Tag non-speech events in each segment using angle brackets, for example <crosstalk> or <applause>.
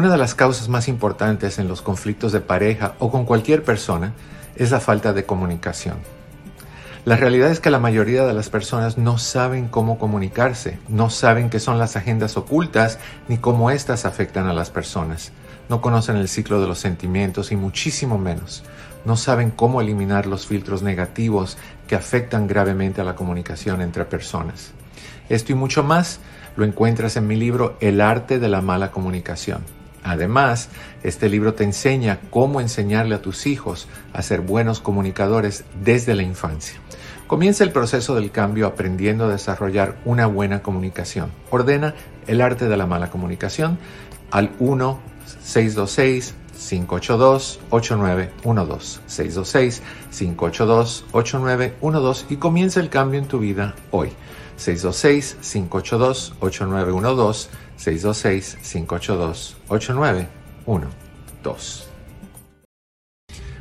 Una de las causas más importantes en los conflictos de pareja o con cualquier persona es la falta de comunicación. La realidad es que la mayoría de las personas no saben cómo comunicarse, no saben qué son las agendas ocultas ni cómo éstas afectan a las personas, no conocen el ciclo de los sentimientos y muchísimo menos, no saben cómo eliminar los filtros negativos que afectan gravemente a la comunicación entre personas. Esto y mucho más lo encuentras en mi libro El arte de la mala comunicación Además, este libro te enseña cómo enseñarle a tus hijos a ser buenos comunicadores desde la infancia. Comienza el proceso del cambio aprendiendo a desarrollar una buena comunicación. Ordena el arte de la mala comunicación al 1-626 582-8912. 626-582-8912 y comienza el cambio en tu vida hoy. 626-582-8912, 626-582-8912.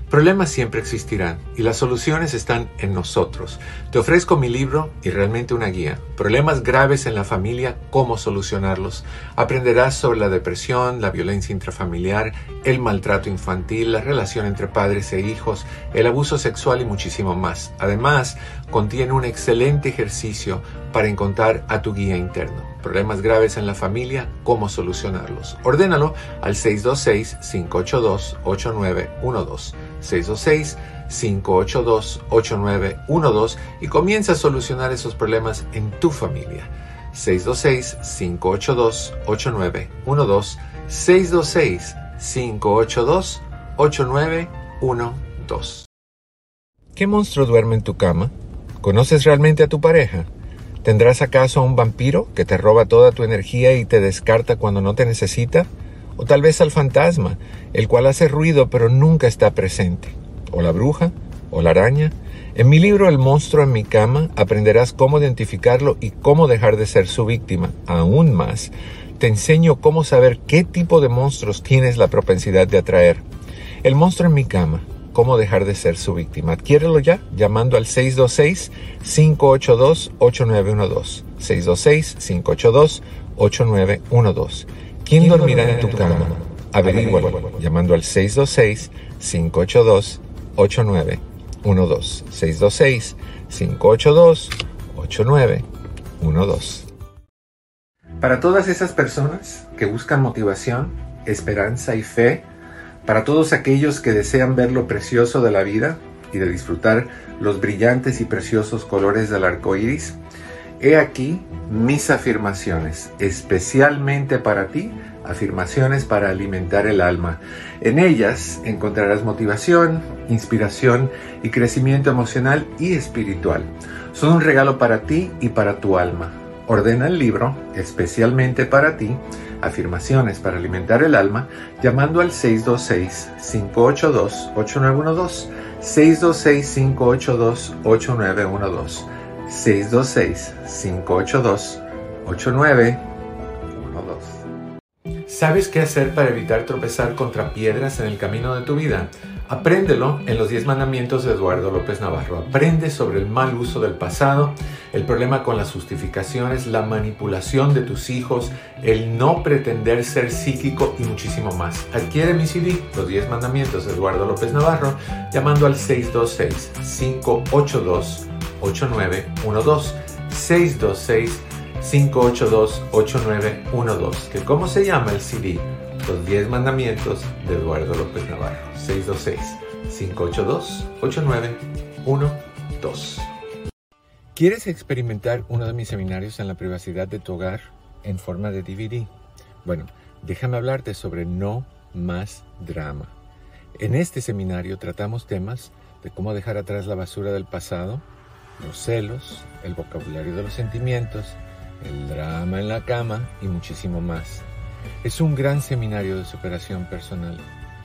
Problemas siempre existirán y las soluciones están en nosotros. Te ofrezco mi libro y realmente una guía. Problemas graves en la familia, cómo solucionarlos. Aprenderás sobre la depresión, la violencia intrafamiliar, el maltrato infantil, la relación entre padres e hijos, el abuso sexual y muchísimo más. Además, contiene un excelente ejercicio para encontrar a tu guía interno. Problemas graves en la familia, cómo solucionarlos. Ordénalo al 626-582-8912. 626-582-8912 y comienza a solucionar esos problemas en tu familia. 626-582-8912. 626-582-8912. ¿Qué monstruo duerme en tu cama? ¿Conoces realmente a tu pareja? ¿Tendrás acaso a un vampiro que te roba toda tu energía y te descarta cuando no te necesita? o tal vez al fantasma, el cual hace ruido pero nunca está presente, o la bruja, o la araña. En mi libro El monstruo en mi cama aprenderás cómo identificarlo y cómo dejar de ser su víctima. Aún más, te enseño cómo saber qué tipo de monstruos tienes la propensidad de atraer. El monstruo en mi cama, cómo dejar de ser su víctima. Adquiérelo ya llamando al 626-582-8912. 626-582-8912. ¿Quién dormirá en tu cama? Averígualo llamando al 626-582-8912. 626-582-8912. Para todas esas personas que buscan motivación, esperanza y fe, para todos aquellos que desean ver lo precioso de la vida y de disfrutar los brillantes y preciosos colores del arco iris, He aquí mis afirmaciones, especialmente para ti, afirmaciones para alimentar el alma. En ellas encontrarás motivación, inspiración y crecimiento emocional y espiritual. Son un regalo para ti y para tu alma. Ordena el libro, especialmente para ti, afirmaciones para alimentar el alma, llamando al 626-582-8912. 626-582-8912. 626-582-8912. ¿Sabes qué hacer para evitar tropezar contra piedras en el camino de tu vida? Apréndelo en los 10 mandamientos de Eduardo López Navarro. Aprende sobre el mal uso del pasado, el problema con las justificaciones, la manipulación de tus hijos, el no pretender ser psíquico y muchísimo más. Adquiere mi CD, Los 10 mandamientos de Eduardo López Navarro, llamando al 626 582 8912 626 582 8912 que cómo se llama el CD Los 10 mandamientos de Eduardo López Navarro 626 582 8912 ¿Quieres experimentar uno de mis seminarios en la privacidad de tu hogar en forma de DVD? Bueno, déjame hablarte sobre no más drama. En este seminario tratamos temas de cómo dejar atrás la basura del pasado, los celos, el vocabulario de los sentimientos, el drama en la cama y muchísimo más. Es un gran seminario de superación personal.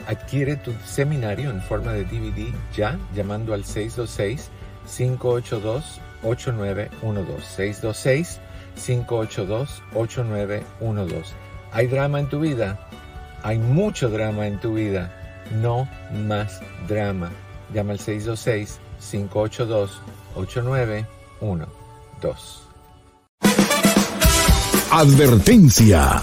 Adquiere tu seminario en forma de DVD ya llamando al 626-582-8912. 626-582-8912. ¿Hay drama en tu vida? Hay mucho drama en tu vida. No más drama. Llama al 626 582 8912. Advertencia.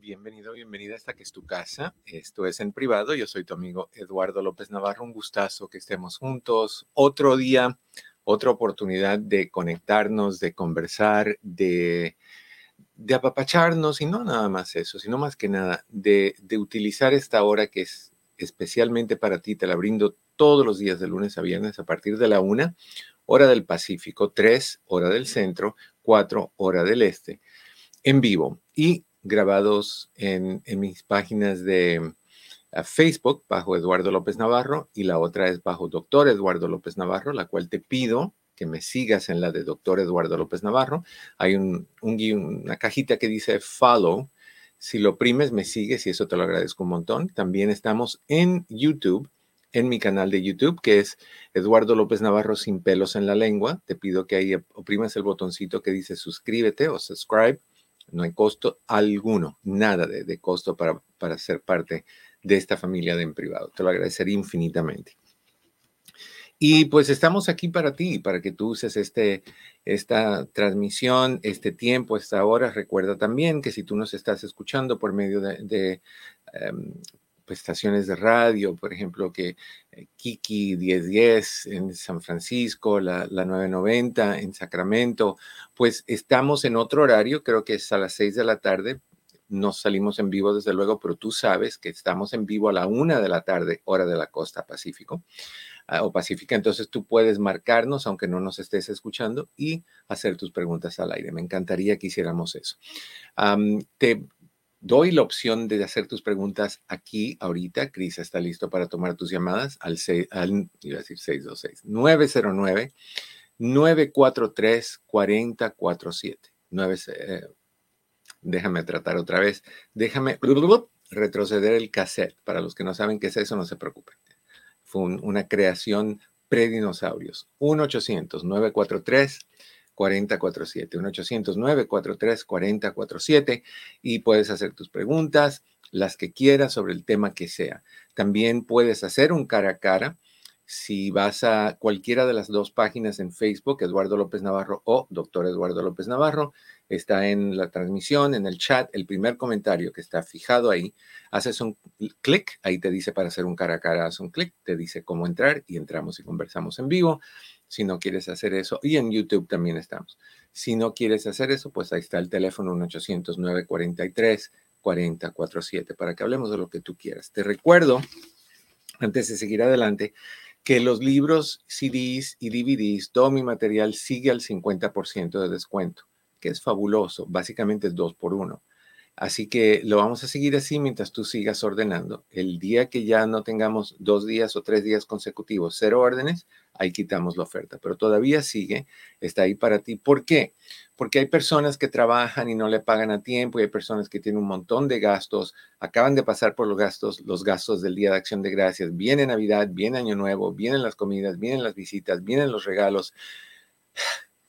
Bienvenido, bienvenida hasta que es tu casa. Esto es en privado. Yo soy tu amigo Eduardo López Navarro. Un gustazo que estemos juntos. Otro día, otra oportunidad de conectarnos, de conversar, de, de apapacharnos y no nada más eso, sino más que nada de, de utilizar esta hora que es especialmente para ti. Te la brindo todos los días de lunes a viernes a partir de la una, hora del Pacífico, tres, hora del centro, cuatro, hora del este, en vivo. Y grabados en, mis páginas de Facebook bajo Eduardo López Navarro y la otra es bajo Doctor Eduardo López Navarro, la cual te pido que me sigas en la de Doctor Eduardo López Navarro. Hay un, una cajita que dice follow. Si lo primes, me sigues y eso te lo agradezco un montón. También estamos en YouTube, en mi canal de YouTube, que es Eduardo López Navarro sin pelos en la lengua. Te pido que ahí oprimas el botoncito que dice suscríbete o subscribe no hay costo alguno, nada de, costo para, para ser parte de esta familia de en privado. Te lo agradecería infinitamente. Y pues estamos aquí para ti, para que tú uses este, esta transmisión, este tiempo, esta hora. Recuerda también que si tú nos estás escuchando por medio de, em, estaciones de radio, por ejemplo, que eh, Kiki 1010 en San Francisco, la, la, 990 en Sacramento, pues estamos en otro horario, creo que es a las 6 de la tarde. Nos salimos en vivo, desde luego, pero tú sabes que estamos en vivo a la una de la tarde, hora de la costa Pacífico ah, o Pacífica. Entonces tú puedes marcarnos, aunque no nos estés escuchando, y hacer tus preguntas al aire. Me encantaría que hiciéramos eso. te doy la opción de hacer tus preguntas aquí ahorita. Cris está listo para tomar tus llamadas al, al iba a decir 626 909 943 4047. 9, déjame tratar otra vez. Déjame retroceder el cassette. Para los que no saben qué es eso, no se preocupen. Fue una creación pre-dinosaurios. 1-800-943 4047, 1-800-943-4047 y puedes hacer tus preguntas, las que quieras sobre el tema que sea. También puedes hacer un cara a cara si vas a cualquiera de las dos páginas en Facebook, Eduardo López Navarro o Doctor Eduardo López Navarro, está en la transmisión, en el chat, el primer comentario que está fijado ahí, haces un clic, ahí te dice para hacer un cara a cara, haz un clic, te dice cómo entrar y entramos y conversamos en vivo si no quieres hacer eso. Y en YouTube también estamos. Si no quieres hacer eso, pues ahí está el teléfono 1-800-943-4047 para que hablemos de lo que tú quieras. Te recuerdo, antes de seguir adelante, que los libros, CDs y DVDs, todo mi material sigue al 50% de descuento, que es fabuloso. Básicamente es dos por uno. Así que lo vamos a seguir así mientras tú sigas ordenando. El día que ya no tengamos dos días o tres días consecutivos, cero órdenes, ahí quitamos la oferta. Pero todavía sigue, está ahí para ti. ¿Por qué? Porque hay personas que trabajan y no le pagan a tiempo y hay personas que tienen un montón de gastos, acaban de pasar por los gastos, los gastos del Día de Acción de Gracias. Viene Navidad, viene Año Nuevo, vienen las comidas, vienen las visitas, vienen los regalos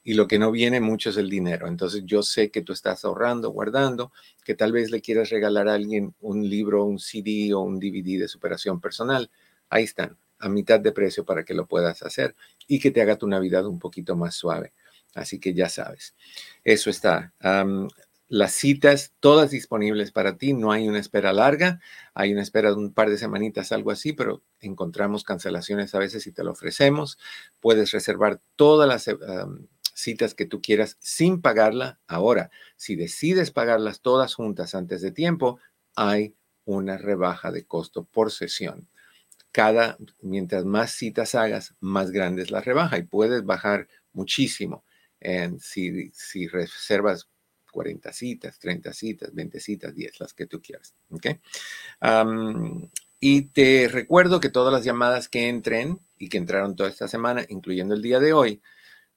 y lo que no viene mucho es el dinero. Entonces yo sé que tú estás ahorrando, guardando, que tal vez le quieras regalar a alguien un libro, un CD o un DVD de superación personal. Ahí están, a mitad de precio para que lo puedas hacer y que te haga tu Navidad un poquito más suave. Así que ya sabes, eso está. las citas, todas disponibles para ti, no hay una espera larga, hay una espera de un par de semanitas, algo así, pero encontramos cancelaciones a veces y te lo ofrecemos. Puedes reservar todas las citas que tú quieras sin pagarla. Ahora, si decides pagarlas todas juntas antes de tiempo, hay una rebaja de costo por sesión. Cada, mientras más citas hagas, más grande es la rebaja y puedes bajar muchísimo. En, si, si reservas 40 citas, 30 citas, 20 citas, 10, las que tú quieras. ¿okay? y te recuerdo que todas las llamadas que entren y que entraron toda esta semana, incluyendo el día de hoy,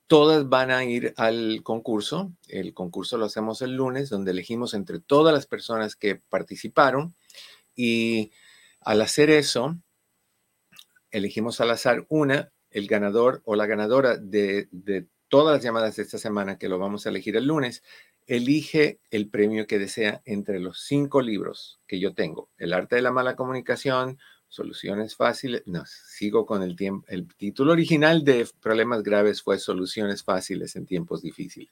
todas van a ir al concurso. El concurso lo hacemos el lunes, donde elegimos entre todas las personas que participaron. Y al hacer eso, elegimos al azar una, el ganador o la ganadora de, de todas las llamadas de esta semana, que lo vamos a elegir el lunes, elige el premio que desea entre los cinco libros que yo tengo. El arte de la mala comunicación, soluciones fáciles. No, sigo con el tiempo. El título original de Problemas Graves fue Soluciones fáciles en tiempos difíciles.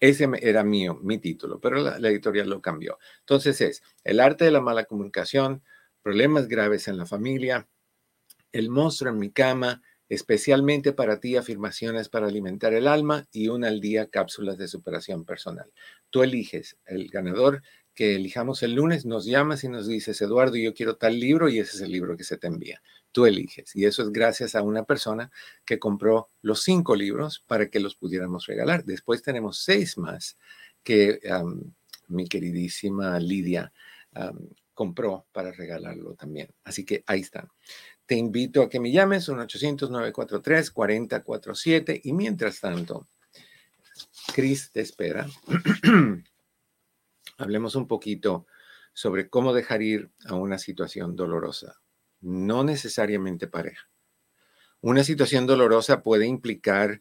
Ese era mío, mi título, pero la, la editorial lo cambió. Entonces es El arte de la mala comunicación, Problemas graves en la familia, El monstruo en mi cama, especialmente para ti afirmaciones para alimentar el alma y una al día cápsulas de superación personal. Tú eliges el ganador que elijamos el lunes, nos llamas y nos dices, Eduardo, yo quiero tal libro y ese es el libro que se te envía. Tú eliges. Y eso es gracias a una persona que compró los cinco libros para que los pudiéramos regalar. Después tenemos seis más que mi queridísima Lidia compró para regalarlo también. Así que ahí están. Te invito a que me llames, 1-800-943-4047. Y mientras tanto, Chris te espera. <clears throat> Hablemos un poquito sobre cómo dejar ir a una situación dolorosa, no necesariamente pareja. Una situación dolorosa puede implicar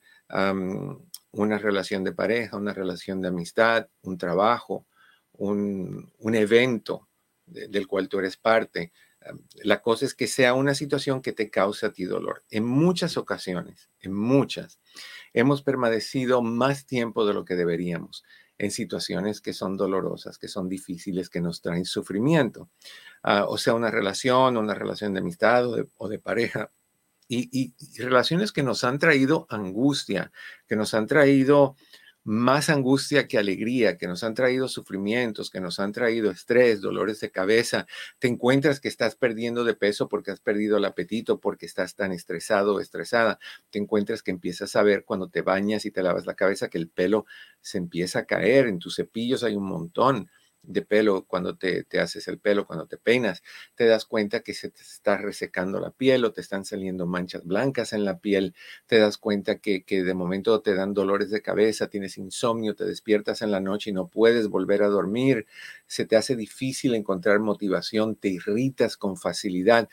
una relación de pareja, una relación de amistad, un trabajo, un, evento del cual tú eres parte, la cosa es que sea una situación que te cause a ti dolor. En muchas ocasiones, en muchas, hemos permanecido más tiempo de lo que deberíamos en situaciones que son dolorosas, que son difíciles, que nos traen sufrimiento. Ah, o sea, una relación, una relación de amistad o de, pareja. y, relaciones que nos han traído angustia, que nos han traído más angustia que alegría, que nos han traído sufrimientos, que nos han traído estrés, dolores de cabeza. Te encuentras que estás perdiendo de peso porque has perdido el apetito, porque estás tan estresado o estresada. Te encuentras que empiezas a ver cuando te bañas y te lavas la cabeza que el pelo se empieza a caer. En tus cepillos hay un montón de pelo cuando te, haces el pelo, cuando te peinas, te das cuenta que se te está resecando la piel o te están saliendo manchas blancas en la piel, te das cuenta que, que de momento te dan dolores de cabeza, tienes insomnio, te despiertas en la noche y no puedes volver a dormir, se te hace difícil encontrar motivación, te irritas con facilidad.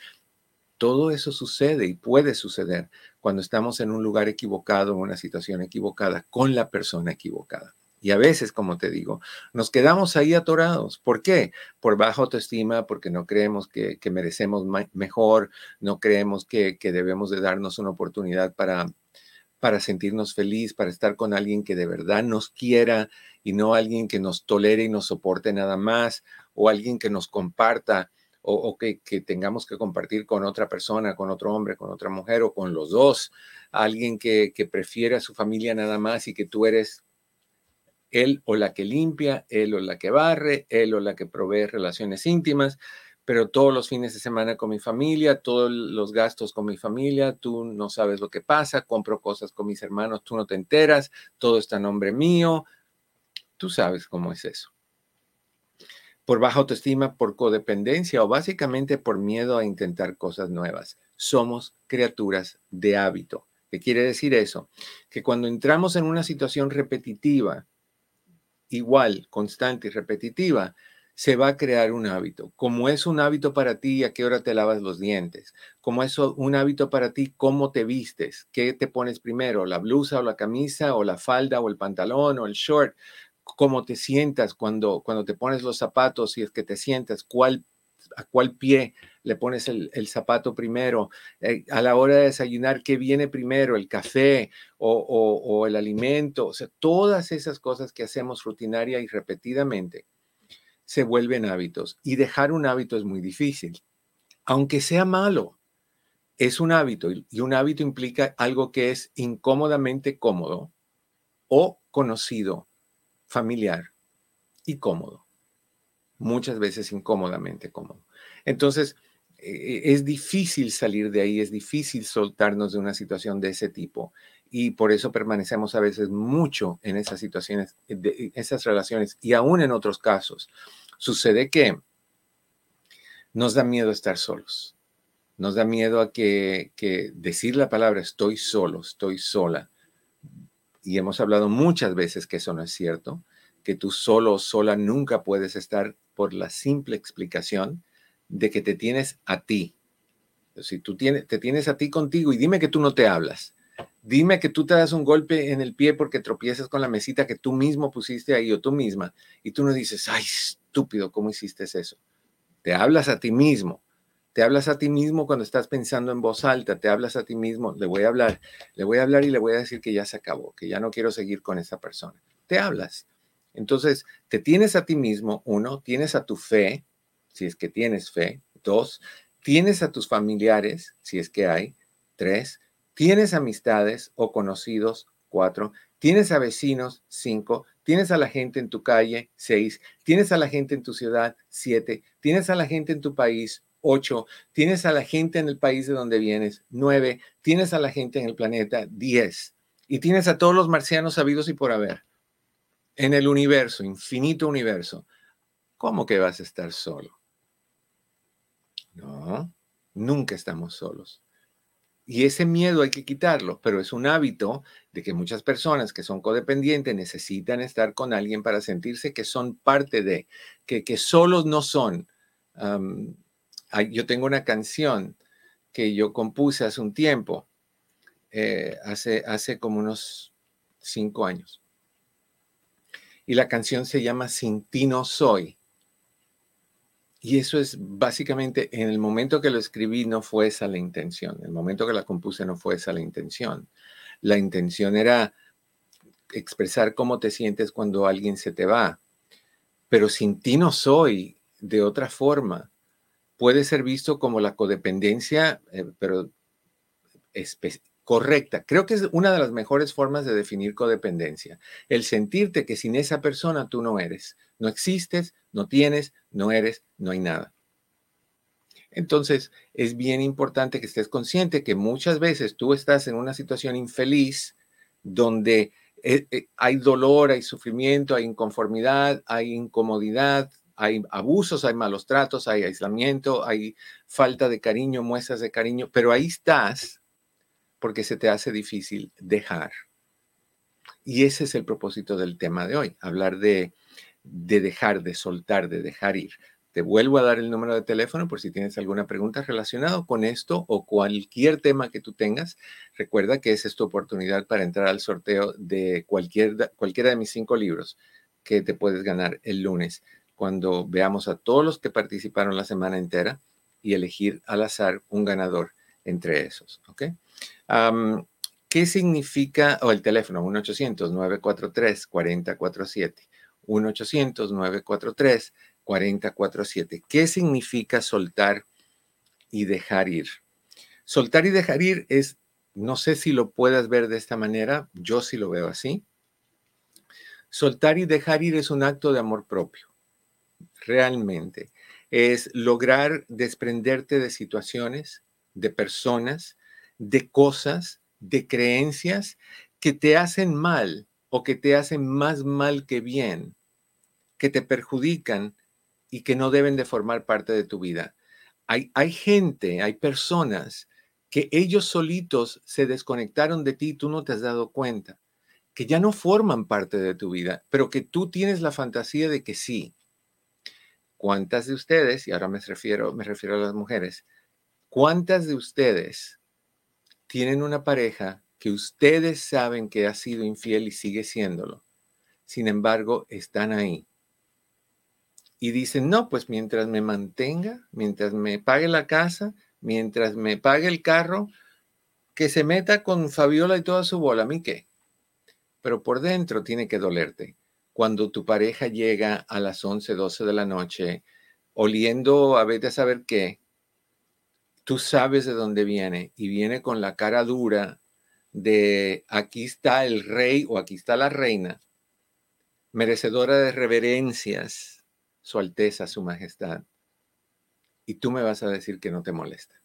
Todo eso sucede y puede suceder cuando estamos en un lugar equivocado, en una situación equivocada, con la persona equivocada. Y a veces, como te digo, nos quedamos ahí atorados. ¿Por qué? Por baja autoestima, porque no creemos que, merecemos mejor, no creemos que, debemos de darnos una oportunidad para, para sentirnos feliz, para estar con alguien que de verdad nos quiera y no alguien que nos tolere y nos soporte nada más, o alguien que nos comparta o, que, que, tengamos que compartir con otra persona, con otro hombre, con otra mujer o con los dos, alguien que, que prefiere a su familia nada más y que tú eres él o la que limpia, él o la que barre, él o la que provee relaciones íntimas, pero todos los fines de semana con mi familia, todos los gastos con mi familia, tú no sabes lo que pasa, compro cosas con mis hermanos, tú no te enteras, todo está a nombre mío, tú sabes cómo es eso. Por baja autoestima, por codependencia o básicamente por miedo a intentar cosas nuevas. Somos criaturas de hábito. ¿Qué quiere decir eso? Que cuando entramos en una situación repetitiva, igual, constante y repetitiva, se va a crear un hábito. Como es un hábito para ti, a qué hora te lavas los dientes. Como es un hábito para ti, cómo te vistes. ¿Qué te pones primero? ¿La blusa o la camisa o la falda o el pantalón o el short? ¿Cómo te sientas cuando, cuando te pones los zapatos? Si es que te sientas, ¿cuál, a cuál pie le pones el, zapato primero, eh, a la hora de desayunar, ¿qué viene primero? ¿El café o, o el alimento? O sea, todas esas cosas que hacemos rutinaria y repetidamente se vuelven hábitos y dejar un hábito es muy difícil, aunque sea malo. Es un hábito y un hábito implica algo que es incómodamente cómodo o conocido, familiar y cómodo. Muchas veces incómodamente cómodo. Entonces, es difícil salir de ahí, es difícil soltarnos de una situación de ese tipo y por eso permanecemos a veces mucho en esas situaciones, de esas relaciones y aún en otros casos. Sucede que nos da miedo estar solos, nos da miedo a que, que decir la palabra estoy solo, estoy sola. Y hemos hablado muchas veces que eso no es cierto, que tú solo o sola nunca puedes estar por la simple explicación de que te tienes a ti. Si tú tienes, te tienes a ti contigo y dime que tú no te hablas. Dime que tú te das un golpe en el pie porque tropiezas con la mesita que tú mismo pusiste ahí o tú misma y tú no dices, ay, estúpido, ¿cómo hiciste eso? Te hablas a ti mismo. Te hablas a ti mismo cuando estás pensando en voz alta, te hablas a ti mismo, le voy a hablar, le voy a hablar y le voy a decir que ya se acabó, que ya no quiero seguir con esa persona. Te hablas. Entonces, te tienes a ti mismo, uno, tienes a tu fe, si es que tienes fe. Dos, tienes a tus familiares, si es que hay. Tres, tienes amistades o conocidos. Cuatro, tienes a vecinos. Cinco, tienes a la gente en tu calle. Seis, tienes a la gente en tu ciudad. Siete, tienes a la gente en tu país. Ocho, tienes a la gente en el país de donde vienes. Nueve, tienes a la gente en el planeta. Diez, y tienes a todos los marcianos sabidos y por haber. En el universo, infinito universo. ¿Cómo que vas a estar solo? No, nunca estamos solos. Y ese miedo hay que quitarlo, pero es un hábito de que muchas personas que son codependientes necesitan estar con alguien para sentirse que son parte de, que, que solos no son. yo tengo una canción que yo compuse hace un tiempo, eh, hace, hace como unos cinco años. Y la canción se llama Sin ti no soy. Y eso es básicamente, en el momento que lo escribí no fue esa la intención, en el momento que la compuse no fue esa la intención. La intención era expresar cómo te sientes cuando alguien se te va, pero sin ti no soy de otra forma. Puede ser visto como la codependencia, eh, pero correcta. Creo que es una de las mejores formas de definir codependencia. El sentirte que sin esa persona tú no eres, no existes, no tienes, no eres, no hay nada. Entonces, es bien importante que estés consciente que muchas veces tú estás en una situación infeliz donde eh, eh, hay dolor, hay sufrimiento, hay inconformidad, hay incomodidad, hay abusos, hay malos tratos, hay aislamiento, hay falta de cariño, muestras de cariño, pero ahí estás porque se te hace difícil dejar. Y ese es el propósito del tema de hoy, hablar de de dejar, de soltar, de dejar ir. Te vuelvo a dar el número de teléfono por si tienes alguna pregunta relacionada con esto o cualquier tema que tú tengas. Recuerda que esa es tu oportunidad para entrar al sorteo de cualquier, cualquiera de mis cinco libros que te puedes ganar el lunes cuando veamos a todos los que participaron la semana entera y elegir al azar un ganador entre esos. ¿Ok? ¿Qué significa, o el teléfono, 1-800-943-4047? 1-800-943-4047. ¿Qué significa soltar y dejar ir? Soltar y dejar ir es, no sé si lo puedas ver de esta manera, yo sí lo veo así. Soltar y dejar ir es un acto de amor propio, realmente. Es lograr desprenderte de situaciones, de personas, de cosas, de creencias que te hacen mal o que te hacen más mal que bien que te perjudican y que no deben de formar parte de tu vida. Hay, hay gente, hay personas que ellos solitos se desconectaron de ti, tú no te has dado cuenta, que ya no forman parte de tu vida, pero que tú tienes la fantasía de que sí. ¿Cuántas de ustedes, y ahora me refiero, me refiero a las mujeres, cuántas de ustedes tienen una pareja que ustedes saben que ha sido infiel y sigue siéndolo? Sin embargo, están ahí y dicen, no, pues mientras me mantenga, mientras me pague la casa, mientras me pague el carro, que se meta con Fabiola y toda su bola, ¿a mí qué? Pero por dentro tiene que dolerte. Cuando tu pareja llega a las 11, 12 de la noche, oliendo a vete a saber qué, tú sabes de dónde viene y viene con la cara dura de aquí está el rey o aquí está la reina, merecedora de reverencias, su Alteza, Su Majestad, y tú me vas a decir que no te molesta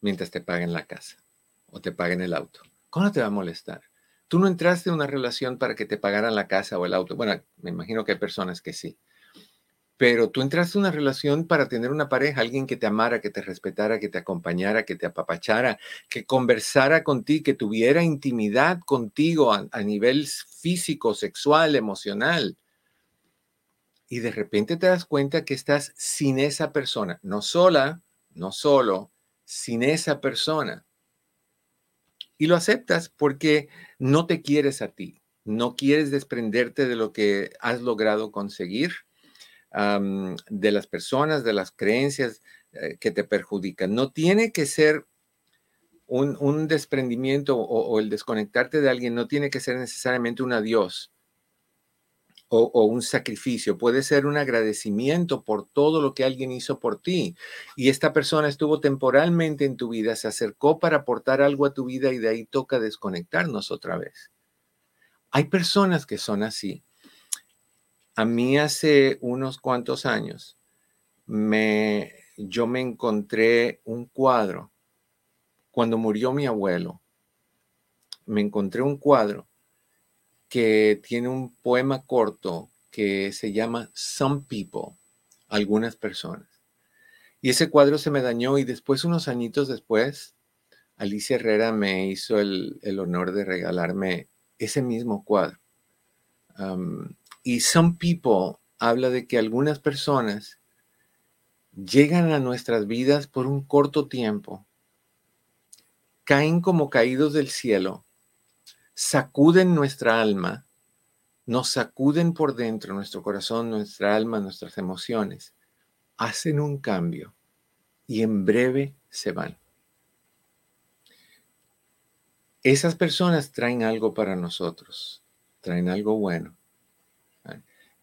mientras te paguen la casa o te paguen el auto. ¿Cómo te va a molestar? Tú no entraste en una relación para que te pagaran la casa o el auto. Bueno, me imagino que hay personas que sí. Pero tú entraste en una relación para tener una pareja, alguien que te amara, que te respetara, que te acompañara, que te apapachara, que conversara contigo, que tuviera intimidad contigo a, a nivel físico, sexual, emocional y de repente te das cuenta que estás sin esa persona, no sola, no solo, sin esa persona. Y lo aceptas porque no te quieres a ti, no quieres desprenderte de lo que has logrado conseguir, de las personas, de las creencias eh, que te perjudican. No tiene que ser un, desprendimiento o, o, el desconectarte de alguien, no tiene que ser necesariamente un adiós o, un sacrificio, puede ser un agradecimiento por todo lo que alguien hizo por ti. Y esta persona estuvo temporalmente en tu vida, se acercó para aportar algo a tu vida y de ahí toca desconectarnos otra vez. Hay personas que son así. A mí hace unos cuantos años me, yo me encontré un cuadro cuando murió mi abuelo. Me encontré un cuadro que tiene un poema corto que se llama Some People, algunas personas. Y ese cuadro se me dañó y después, unos añitos después, Alicia Herrera me hizo el, honor de regalarme ese mismo cuadro. Y Some People habla de que algunas personas llegan a nuestras vidas por un corto tiempo, caen como caídos del cielo sacuden nuestra alma, nos sacuden por dentro, nuestro corazón, nuestra alma, nuestras emociones, hacen un cambio y en breve se van. Esas personas traen algo para nosotros, traen algo bueno.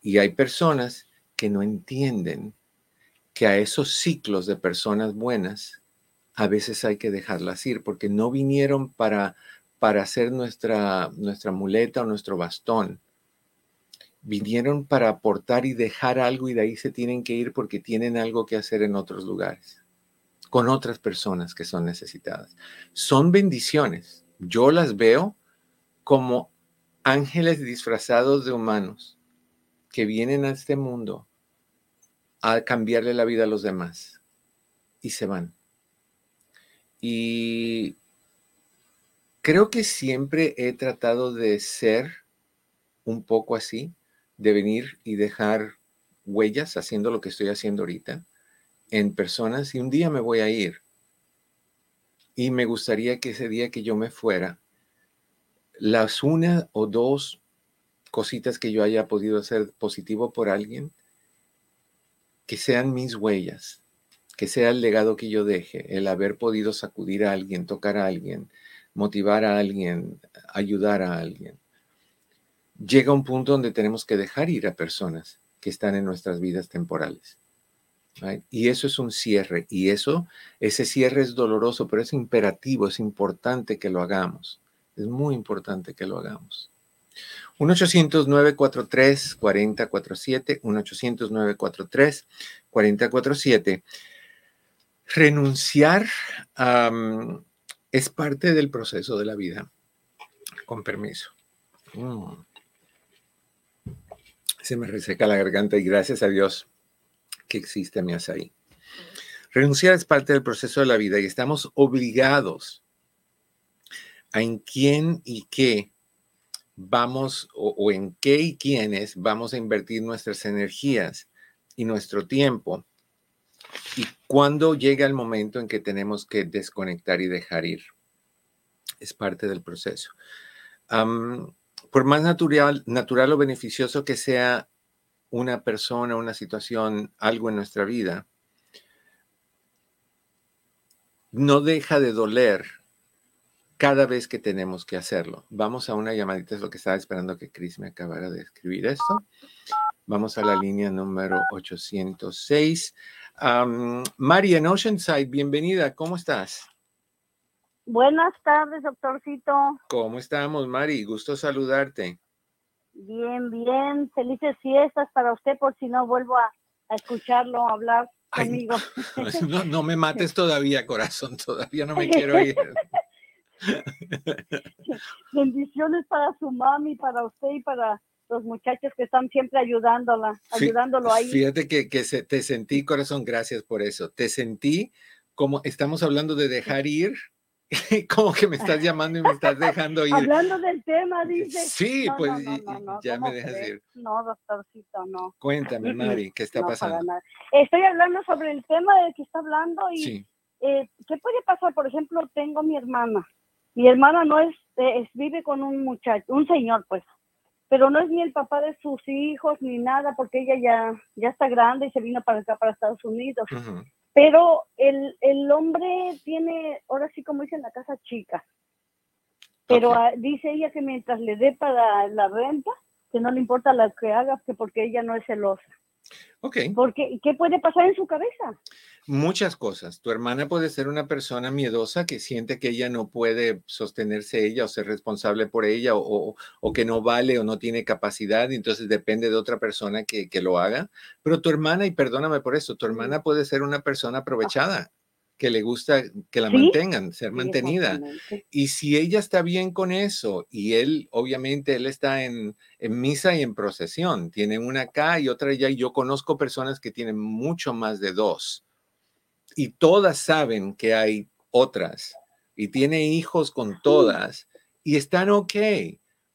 Y hay personas que no entienden que a esos ciclos de personas buenas a veces hay que dejarlas ir porque no vinieron para para hacer nuestra, nuestra muleta o nuestro bastón. Vinieron para aportar y dejar algo y de ahí se tienen que ir porque tienen algo que hacer en otros lugares, con otras personas que son necesitadas. Son bendiciones. Yo las veo como ángeles disfrazados de humanos que vienen a este mundo a cambiarle la vida a los demás y se van. Y Creo que siempre he tratado de ser un poco así, de venir y dejar huellas haciendo lo que estoy haciendo ahorita en personas y un día me voy a ir. Y me gustaría que ese día que yo me fuera, las una o dos cositas que yo haya podido hacer positivo por alguien, que sean mis huellas, que sea el legado que yo deje, el haber podido sacudir a alguien, tocar a alguien, motivar a alguien, ayudar a alguien. Llega un punto donde tenemos que dejar ir a personas que están en nuestras vidas temporales. Y eso es un cierre. Y eso, ese cierre es doloroso, pero es imperativo, es importante que lo hagamos. Es muy importante que lo hagamos. 1-800-943-4047, 1-800-943-4047. Renunciar a es parte del proceso de la vida. Con permiso. Mm. Se me reseca la garganta y gracias a Dios que existe mi azaí. Renunciar es parte del proceso de la vida y estamos obligados a en quién y qué vamos o, en qué y quiénes vamos a invertir nuestras energías y nuestro tiempo y cuando llega el momento en que tenemos que desconectar y dejar ir. Es parte del proceso. por más natural, natural o beneficioso que sea una persona, una situación, algo en nuestra vida, no deja de doler cada vez que tenemos que hacerlo. Vamos a una llamadita, es lo que estaba esperando que Chris me acabara de escribir esto. Vamos a la línea número 806. Mari en Oceanside, bienvenida, ¿cómo estás? Buenas tardes, doctorcito. ¿Cómo estamos, Mari? Gusto saludarte. Bien, bien. Felices fiestas para usted por si no vuelvo a, escucharlo hablar conmigo. <laughs> No, no me mates <laughs> todavía, corazón. Todavía no me quiero ir. <laughs> <laughs> Bendiciones para su mami, para usted y para los muchachos que están siempre ayudándola, ayudándolo ahí. Fíjate que, que se, te sentí, corazón, gracias por eso. Te sentí como estamos hablando de dejar ir <laughs> como que me estás <laughs> llamando y me estás dejando ir. Hablando del tema, dice. Sí, pues ya me dejas ir. No, doctorcito, no. Cuéntame, <clears throat> Mari, ¿qué está pasando? Estoy hablando sobre el tema del que está hablando y eh, ¿qué puede pasar? Por ejemplo, tengo mi hermana. Mi hermana no es, es, vive con un muchacho, un señor, pues, pero no es ni el papá de sus hijos ni nada, porque ella ya, ya está grande y se vino para acá, para Estados Unidos. Pero el, el hombre tiene, ahora sí como dicen, la casa chica. Pero ah, dice ella que mientras le dé para la renta, que no le importa lo que haga, que porque ella no es celosa. Ok. Porque, ¿qué puede pasar en su cabeza? Muchas cosas. Tu hermana puede ser una persona miedosa que siente que ella no puede sostenerse ella o ser responsable por ella o, que no vale o no tiene capacidad y entonces depende de otra persona que, lo haga. Pero tu hermana, y perdóname por eso, tu hermana puede ser una persona aprovechada que le gusta que la mantengan, ser mantenida. Y si ella está bien con eso y él, obviamente, él está en, en, misa y en procesión, tiene una acá y otra allá, y yo conozco personas que tienen mucho más de dos y todas saben que hay otras y tiene hijos con todas y están ok,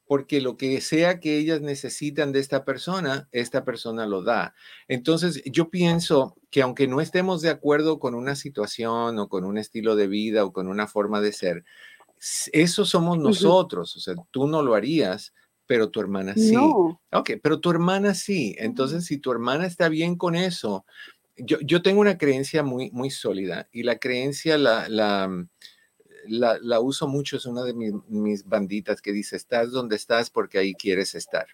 porque lo que sea que ellas necesitan de esta persona, esta persona lo da. Entonces, yo pienso que aunque no estemos de acuerdo con una situación o con un estilo de vida o con una forma de ser, eso somos nosotros, o sea, tú no lo harías, pero tu hermana sí. Ok, pero tu hermana sí. Entonces, si tu hermana está bien con eso, yo, tengo una creencia muy, muy sólida y la creencia la, la, la, uso mucho, es una de mis, banditas que dice, estás donde estás porque ahí quieres estar.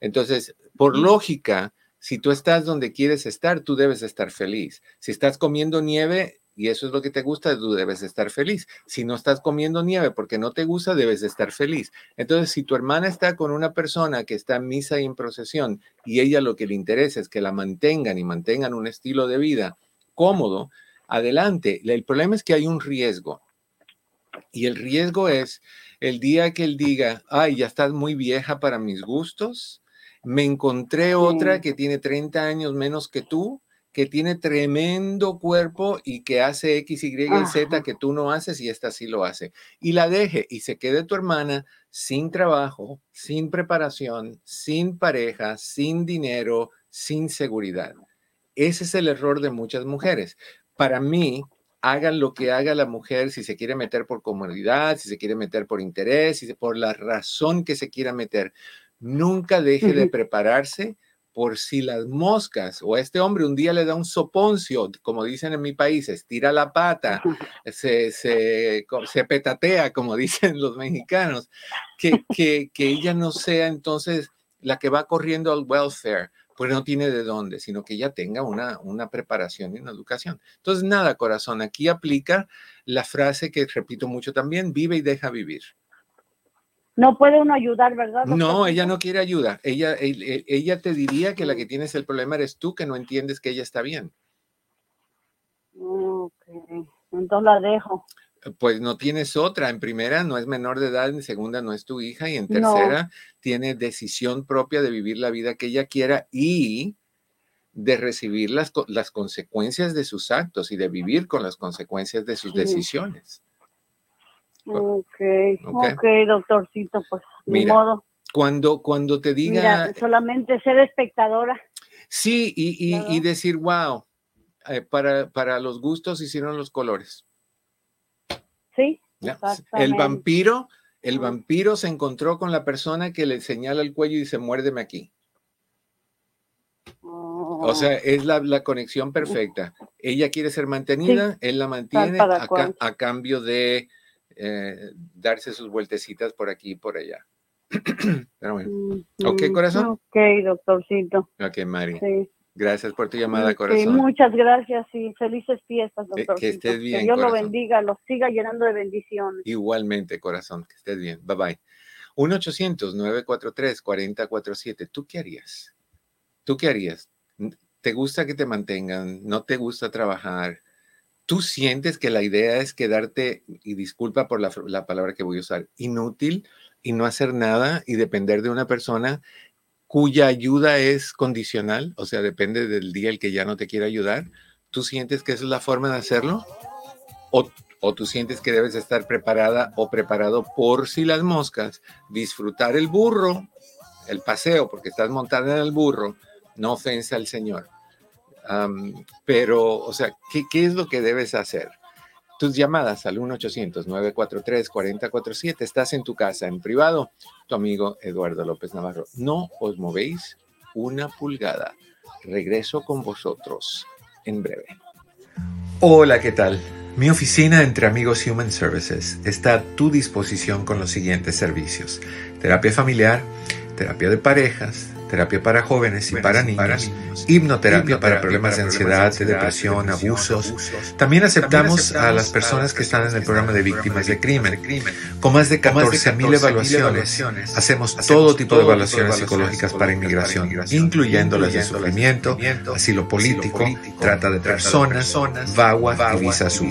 Entonces, por lógica, si tú estás donde quieres estar, tú debes estar feliz. Si estás comiendo nieve, y eso es lo que te gusta, tú debes estar feliz. Si no estás comiendo nieve porque no te gusta, debes estar feliz. Entonces, si tu hermana está con una persona que está en misa y en procesión y ella lo que le interesa es que la mantengan y mantengan un estilo de vida cómodo, adelante. El problema es que hay un riesgo. Y el riesgo es el día que él diga, ay, ya estás muy vieja para mis gustos, me encontré otra que tiene 30 años menos que tú, que tiene tremendo cuerpo y que hace X, Y y Z que tú no haces y esta sí lo hace. Y la deje y se quede tu hermana sin trabajo, sin preparación, sin pareja, sin dinero, sin seguridad. Ese es el error de muchas mujeres. Para mí, hagan lo que haga la mujer, si se quiere meter por comodidad, si se quiere meter por interés, si por la razón que se quiera meter, nunca deje de prepararse por si las moscas o este hombre un día le da un soponcio, como dicen en mi país, estira la pata, se, se, se petatea, como <laughs> dicen los mexicanos, que, que, que, ella no sea entonces la que va corriendo al welfare, pues no tiene de dónde, sino que ella tenga una, una preparación y una educación. Entonces, nada, corazón, aquí aplica la frase que repito mucho también, vive y deja vivir no puede uno ayudar, ¿verdad? No, ella no quiere ayuda. Ella, ella te diría que la que tienes el problema eres tú, que no entiendes que ella está bien. Ok, entonces la dejo. Pues no tienes otra. En primera no es menor de edad, en segunda no es tu hija y en tercera tiene decisión propia de vivir la vida que ella quiera y de recibir las, las consecuencias de sus actos y de vivir con las consecuencias de sus decisiones. Ok, ok, doctorcito, pues Mira, modo. Cuando, cuando te diga... solamente ser espectadora. Sí, y, y, decir, wow, eh, para, para los gustos hicieron los colores. Sí. El vampiro, el vampiro se encontró con la persona que le señala el cuello y dice, muérdeme aquí. O sea, es la, conexión perfecta. Ella quiere ser mantenida, él la mantiene a, cambio de eh, darse sus vueltecitas por aquí y por allá. <clears throat> Pero bueno. Mm, ¿Ok, corazón? Ok, doctorcito. Ok, Mari. Gracias por tu llamada, corazón. muchas gracias y felices fiestas, doctor. Que, estés bien. Que Dios lo bendiga, lo siga llenando de bendiciones. Igualmente, corazón, que estés bien. Bye bye. 1-800-943-4047. ¿Tú qué harías? ¿Tú qué harías? ¿Te gusta que te mantengan? ¿No te gusta trabajar? ¿Tú sientes que la idea es quedarte, y disculpa por la, la palabra que voy a usar, inútil y no hacer nada y depender de una persona cuya ayuda es condicional, o sea, depende del día el que ya no te quiere ayudar, ¿tú sientes que esa es la forma de hacerlo? ¿O, o tú sientes que debes estar preparada o preparado por si las moscas, disfrutar el burro, el paseo, porque estás montada en el burro, no ofensa al Señor. pero, o sea, ¿qué, ¿qué es lo que debes hacer? Tus llamadas al 1-800-943-4047. Estás en tu casa en privado. Tu amigo Eduardo López Navarro. No os movéis una pulgada. Regreso con vosotros en breve. Hola, ¿qué tal? Mi oficina entre amigos Human Services está a tu disposición con los siguientes servicios. Terapia familiar, terapia de parejas, terapia para jóvenes y para niños, hipnoterapia para problemas de ansiedad, de depresión, abusos. También aceptamos a las personas que están en el programa de víctimas de crimen. Con más de 14.000 evaluaciones, hacemos todo tipo de evaluaciones psicológicas para inmigración, incluyendo las de sufrimiento, asilo político, trata de personas, VAWA y visa azul.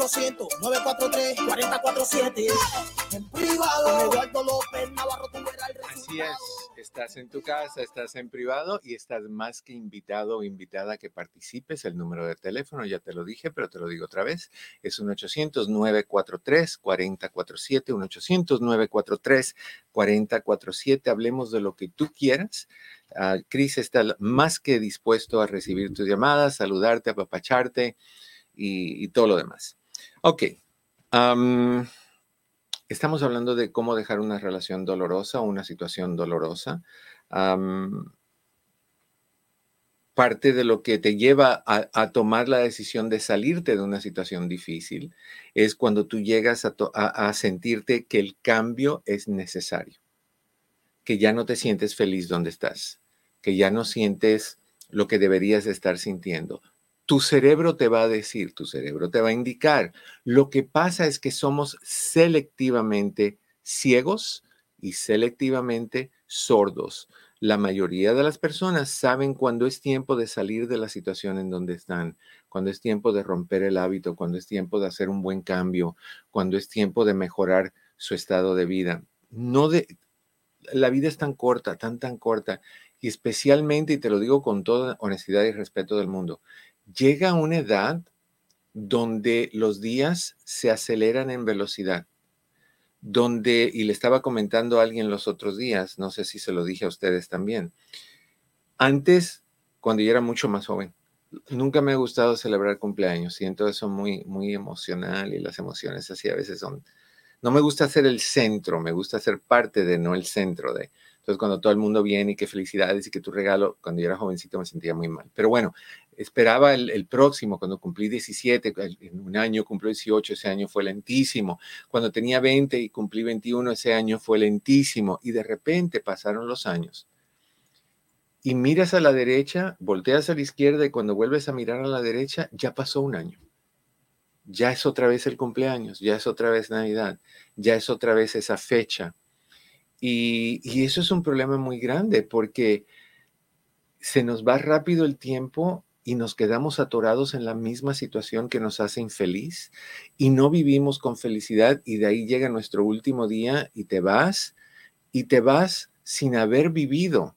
Llama al 1-800-943-4047. En privado, Eduardo López Navarro Así es, estás en tu casa, estás en privado y estás más que invitado o invitada a que participes. El número de teléfono ya te lo dije, pero te lo digo otra vez. Es un 800-943-4047, un 800-943-4047. Hablemos de lo que tú quieras. Uh, Cris está más que dispuesto a recibir tus llamadas, saludarte, apapacharte y, todo lo demás. Ok. estamos hablando de cómo dejar una relación dolorosa o una situación dolorosa. parte de lo que te lleva a, tomar la decisión de salirte de una situación difícil es cuando tú llegas a sentirte que el cambio es necesario, que ya no te sientes feliz donde estás, que ya no sientes lo que deberías estar sintiendo tu cerebro te va a decir, tu cerebro te va a indicar. Lo que pasa es que somos selectivamente ciegos y selectivamente sordos. La mayoría de las personas saben cuándo es tiempo de salir de la situación en donde están, cuando es tiempo de romper el hábito, cuando es tiempo de hacer un buen cambio, cuando es tiempo de mejorar su estado de vida. No de la vida es tan corta, tan tan corta y especialmente y te lo digo con toda honestidad y respeto del mundo, llega una edad donde los días se aceleran en velocidad, donde, y le estaba comentando a alguien los otros días, no sé si se lo dije a ustedes también, antes, cuando yo era mucho más joven, nunca me ha gustado celebrar cumpleaños, siento eso muy, muy emocional y las emociones así a veces son, no me gusta ser el centro, me gusta ser parte de, no el centro de. Entonces, cuando todo el mundo viene y qué felicidades y que tu regalo, cuando yo era jovencito me sentía muy mal. Pero bueno, esperaba el, próximo, cuando cumplí 17, en un año cumplí 18, ese año fue lentísimo. Cuando tenía 20 y cumplí 21, ese año fue lentísimo. Y de repente pasaron los años. Y miras a la derecha, volteas a la izquierda y cuando vuelves a mirar a la derecha, ya pasó un año. Ya es otra vez el cumpleaños, ya es otra vez Navidad, ya es otra vez esa fecha. Y, y eso es un problema muy grande porque se nos va rápido el tiempo y nos quedamos atorados en la misma situación que nos hace infeliz y no vivimos con felicidad y de ahí llega nuestro último día y te vas y te vas sin haber vivido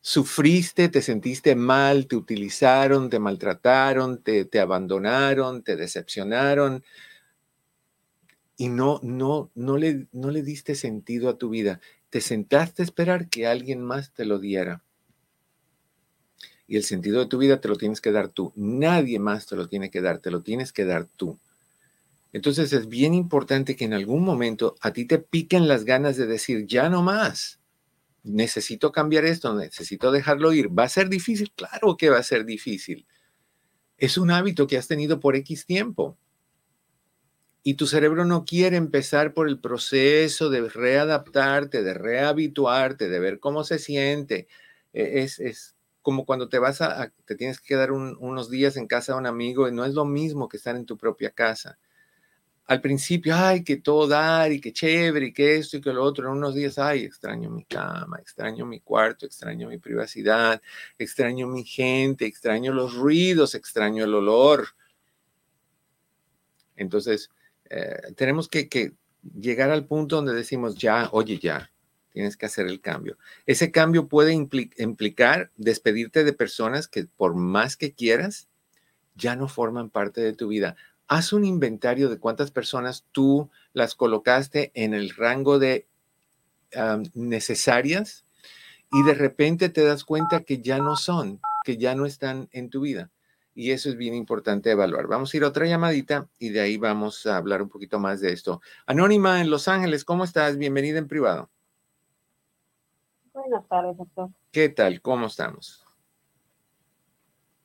Sufriste, te sentiste mal, te utilizaron, te maltrataron, te, te abandonaron, te decepcionaron y no, no, no, le, no le diste sentido a tu vida. Te sentaste a esperar que alguien más te lo diera. Y el sentido de tu vida te lo tienes que dar tú. Nadie más te lo tiene que dar, te lo tienes que dar tú. Entonces es bien importante que en algún momento a ti te piquen las ganas de decir, ya no más, necesito cambiar esto, necesito dejarlo ir. ¿Va a ser difícil? Claro que va a ser difícil. Es un hábito que has tenido por X tiempo. Y tu cerebro no quiere empezar por el proceso de readaptarte, de rehabituarte, de ver cómo se siente. E, es, es como cuando te vas a, te tienes que quedar unos días en casa de un amigo y no es lo mismo que estar en tu propia casa al principio, ay, que todo dar y que chévere y que esto y que lo otro, en unos días, ay, extraño mi cama, extraño mi cuarto, extraño mi privacidad, extraño mi gente, extraño los ruidos, extraño el olor. Entonces, eh, tenemos que, que llegar al punto donde decimos, ya, oye, ya, tienes que hacer el cambio. Ese cambio puede implicar despedirte de personas que por más que quieras, ya no forman parte de tu vida haz un inventario de cuántas personas tú las colocaste en el rango de necesarias y de repente te das cuenta que ya no son, que ya no están en tu vida. Y eso es bien importante evaluar. Vamos a ir a otra llamadita y de ahí vamos a hablar un poquito más de esto. Anónima en Los Ángeles, ¿cómo estás? Bienvenida en privado. Buenas tardes, doctor. ¿Qué tal? ¿Cómo estamos?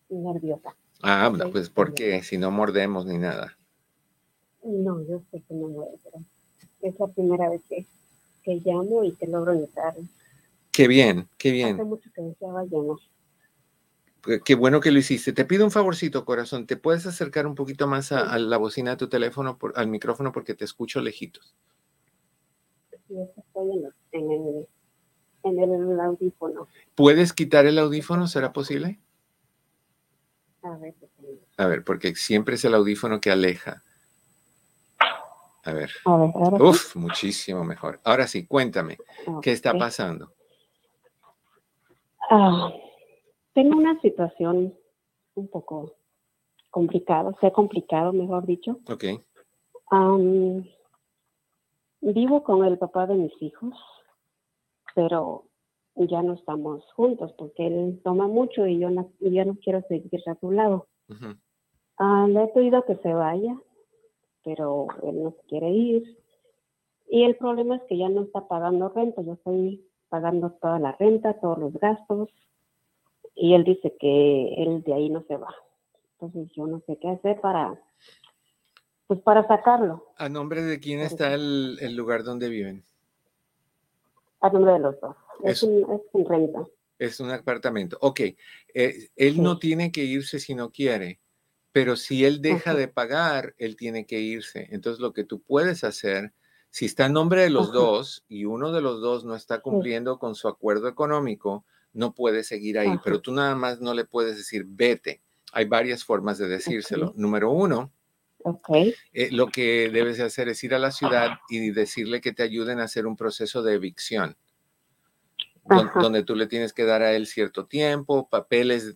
Nerviosa. Ah, pues porque si no mordemos ni nada. No, yo sé que no muero, pero es la primera vez que, que llamo y que logro entrar. Qué bien, qué bien. Hace mucho que deseaba llamar. Qué bueno que lo hiciste. Te pido un favorcito, corazón. ¿Te puedes acercar un poquito más a, la bocina de tu teléfono, por, al micrófono, porque te escucho lejitos? Sí, estoy en, en, el, en el audífono. ¿Puedes quitar el audífono? ¿Será posible? A ver. porque siempre es el audífono que aleja. A ver. Uf, muchísimo mejor. Ahora sí, cuéntame, ¿qué está pasando? Ah, tengo una situación un poco complicada, sea complicado, mejor dicho. Ok. vivo con el papá de mis hijos, pero ya no estamos juntos porque él toma mucho y yo no, yo no quiero seguir a su lado. Ah, le he pedido que se vaya, pero él no quiere ir. Y el problema es que ya no está pagando renta, yo estoy pagando toda la renta, todos los gastos, y él dice que él de ahí no se va. Entonces yo no sé qué hacer para, pues para sacarlo. ¿A nombre de quién está el, el lugar donde viven? A nombre de los dos. Es, un, es renta. Es un apartamento. Ok. Eh, él no tiene que irse si no quiere, pero si él deja de pagar, él tiene que irse. Entonces, lo que tú puedes hacer, si está en nombre de los dos y uno de los dos no está cumpliendo con su acuerdo económico, no puede seguir ahí. Pero tú nada más no le puedes decir, vete. Hay varias formas de decírselo. Número uno, Okay. Eh, lo que debes hacer es ir a la ciudad y decirle que te ayuden a hacer un proceso de evicción donde tú le tienes que dar a él cierto tiempo, papeles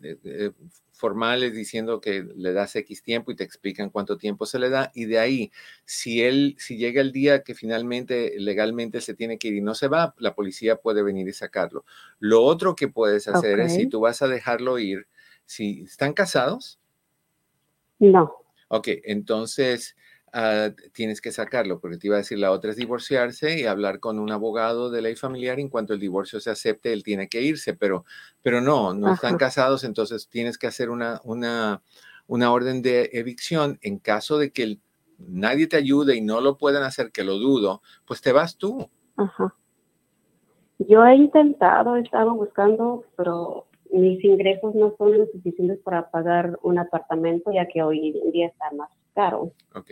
formales diciendo que le das X tiempo y te explican cuánto tiempo se le da. Y de ahí, si él, si llega el día que finalmente legalmente se tiene que ir y no se va, la policía puede venir y sacarlo. Lo otro que puedes hacer es, si tú vas a dejarlo ir, si están casados. No. Ok, entonces Ah, tienes que sacarlo, porque te iba a decir, la otra es divorciarse y hablar con un abogado de ley familiar. En cuanto el divorcio se acepte, él tiene que irse, pero, pero no, no están casados, entonces tienes que hacer una, una, una orden de evicción. En caso de que nadie te ayude y no lo puedan hacer, que lo dudo, pues te vas tú. Ajá. Yo he intentado, he estado buscando, pero mis ingresos no son lo suficientes para pagar un apartamento, ya que hoy en día está más caro. Ok.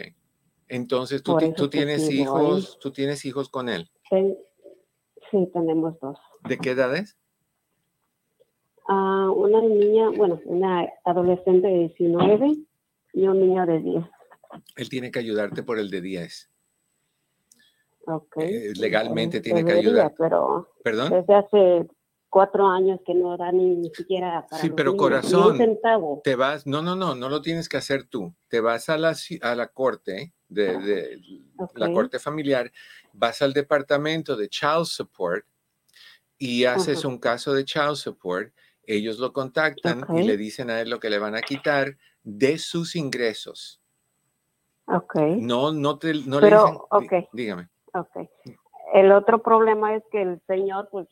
Entonces, ¿tú, tú tienes hijos, tú tienes hijos con él? Sí, tenemos dos. ¿De qué edades? Uh, una niña, bueno, una adolescente de 19 y un niño de 10. Él tiene que ayudarte por el de 10. Ok. Eh, legalmente tiene que ayudar. Pero ¿Perdón? Desde hace cuatro años que no da ni, siquiera para Sí, pero corazón, te vas, no, no, no, no lo tienes que hacer tú. Te vas a la, a la corte, de, la corte familiar, vas al departamento de child support y haces un caso de child support. Ellos lo contactan y le dicen a él lo que le van a quitar de sus ingresos. Ok. No, no, te, no le dicen. Dígame. Ok. El otro problema es que el señor, pues,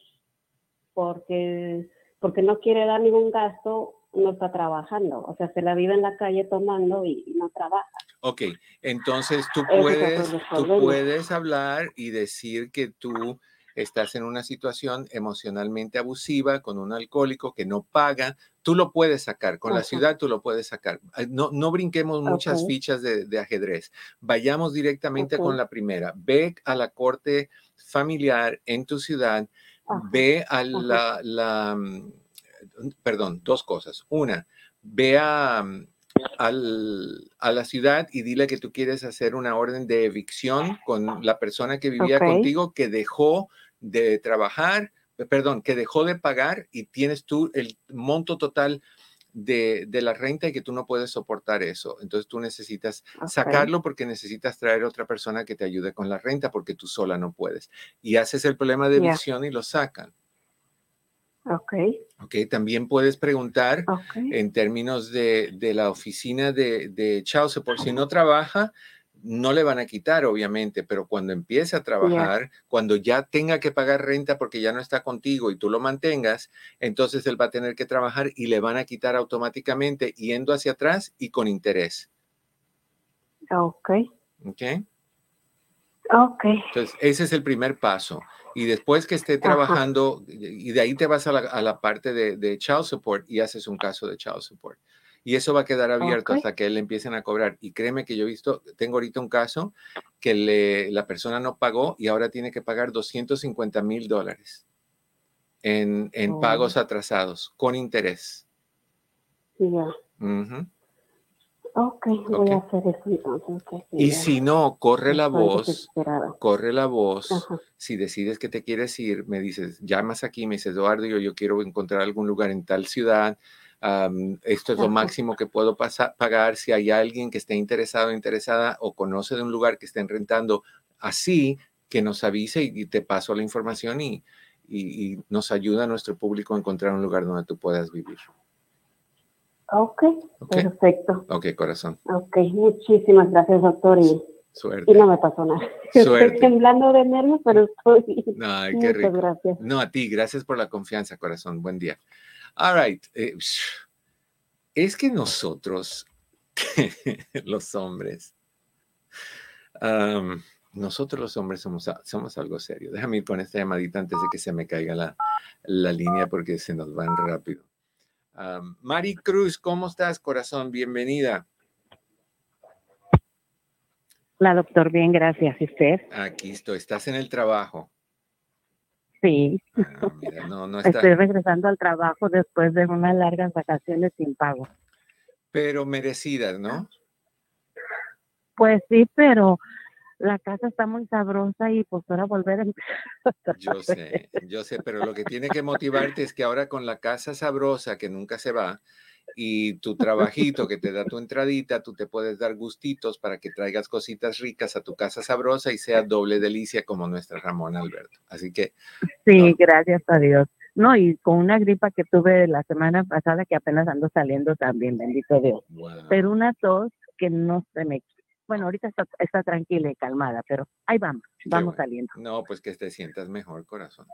porque, porque no quiere dar ningún gasto, no está trabajando. O sea, se la vive en la calle tomando y, no trabaja. Ok, entonces tú puedes, tú puedes hablar y decir que tú estás en una situación emocionalmente abusiva con un alcohólico que no paga, tú lo puedes sacar, con la ciudad tú lo puedes sacar. No, no brinquemos muchas fichas de, ajedrez, vayamos directamente con la primera. Ve a la corte familiar en tu ciudad, ve a la, mm, perdón, dos cosas. Una, ve a, mm, a la ciudad y dile que tú quieres hacer una orden de evicción con la persona que vivía contigo que dejó de trabajar, perdón, que dejó de pagar y tienes tú el monto total de, la renta y que tú no puedes soportar eso. Entonces tú necesitas sacarlo porque necesitas traer otra persona que te ayude con la renta porque tú sola no puedes. Y haces el problema de evicción y lo sacan. Ok. Ok, también puedes preguntar en términos de, la oficina de, de Child por si no trabaja, no le van a quitar, obviamente, pero cuando empiece a trabajar, cuando ya tenga que pagar renta porque ya no está contigo y tú lo mantengas, entonces él va a tener que trabajar y le van a quitar automáticamente yendo hacia atrás y con interés. Ok. Ok. Ok. Entonces, ese es el primer paso. Y después que esté trabajando, y de ahí te vas a la, parte de, de, child support y haces un caso de child support y eso va a quedar abierto hasta que le empiecen a cobrar. Y créeme que yo he visto, tengo ahorita un caso que le, la persona no pagó y ahora tiene que pagar 250 mil dólares en, en pagos oh. atrasados con interés. Ya. Ok, voy a hacer eso entonces. y si no, corre la voz, corre la voz. Si decides que te quieres ir, me dices, llamas aquí, me dices, Eduardo, yo, yo quiero encontrar algún lugar en tal ciudad, esto es lo máximo que puedo pagar. Si hay alguien que esté interesado interesada o conoce de un lugar que estén rentando así, que nos avise y, te paso la información y, y, nos ayuda a nuestro público a encontrar un lugar donde tú puedas vivir. Ok, perfecto. Ok, corazón. Ok, muchísimas gracias, doctor. Y, Suerte. Y no me pasó nada. <laughs> Estoy temblando de nervios, pero estoy. No, qué Muchas gracias. No, a ti, gracias por la confianza, corazón. Buen día. All right. Eh, es que nosotros, <laughs> los hombres, nosotros los hombres somos, somos algo serio. Déjame ir con esta llamadita antes de que se me caiga la, la línea porque se nos van rápido. Mari Cruz, ¿cómo estás, corazón? Bienvenida. Hola, doctor. Bien, gracias. ¿Y usted? Aquí estoy. ¿Estás en el trabajo? Sí. Ah, Estoy regresando al trabajo después de unas largas vacaciones sin pago. Pero merecidas, ¿no? Pues sí, pero la casa está muy sabrosa y pues ahora volver a empezar. Yo sé, yo sé, pero lo que tiene que motivarte es que ahora con la casa sabrosa que nunca se va, y tu trabajito que te da tu entradita, tú te puedes dar gustitos para que traigas cositas ricas a tu casa sabrosa y sea doble delicia como nuestra Ramón Alberto. Así que... Sí, gracias a Dios. No, y con una gripa que tuve la semana pasada que apenas ando saliendo también, bendito Dios. Pero una tos que no se me... Bueno, ahorita está, está tranquila y calmada, pero ahí vamos, vamos saliendo. No, pues que te sientas mejor, corazón.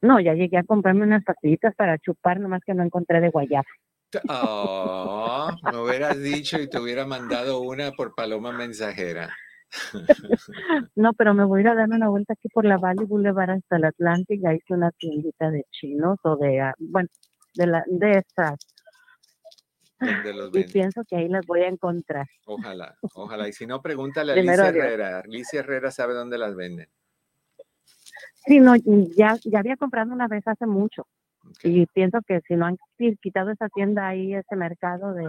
No, ya llegué a comprarme unas pastillitas para chupar, nomás que no encontré de guayaba. Oh, me hubieras dicho y te hubiera mandado una por paloma mensajera. <laughs> No, pero me voy a ir a dar una vuelta aquí por la Valley Boulevard hasta el Atlántico. Ahí una tiendita de chinos o de, ah, bueno, de, la, de estas. y pienso que ahí las voy a encontrar. Ojalá, ojalá. Y si no, pregúntale a Alicia Herrera. Alicia Herrera sabe dónde las venden. Sí, no, ya, ya había comprado una vez hace mucho. Y pienso que si no han quitado esa tienda ahí, ese mercado de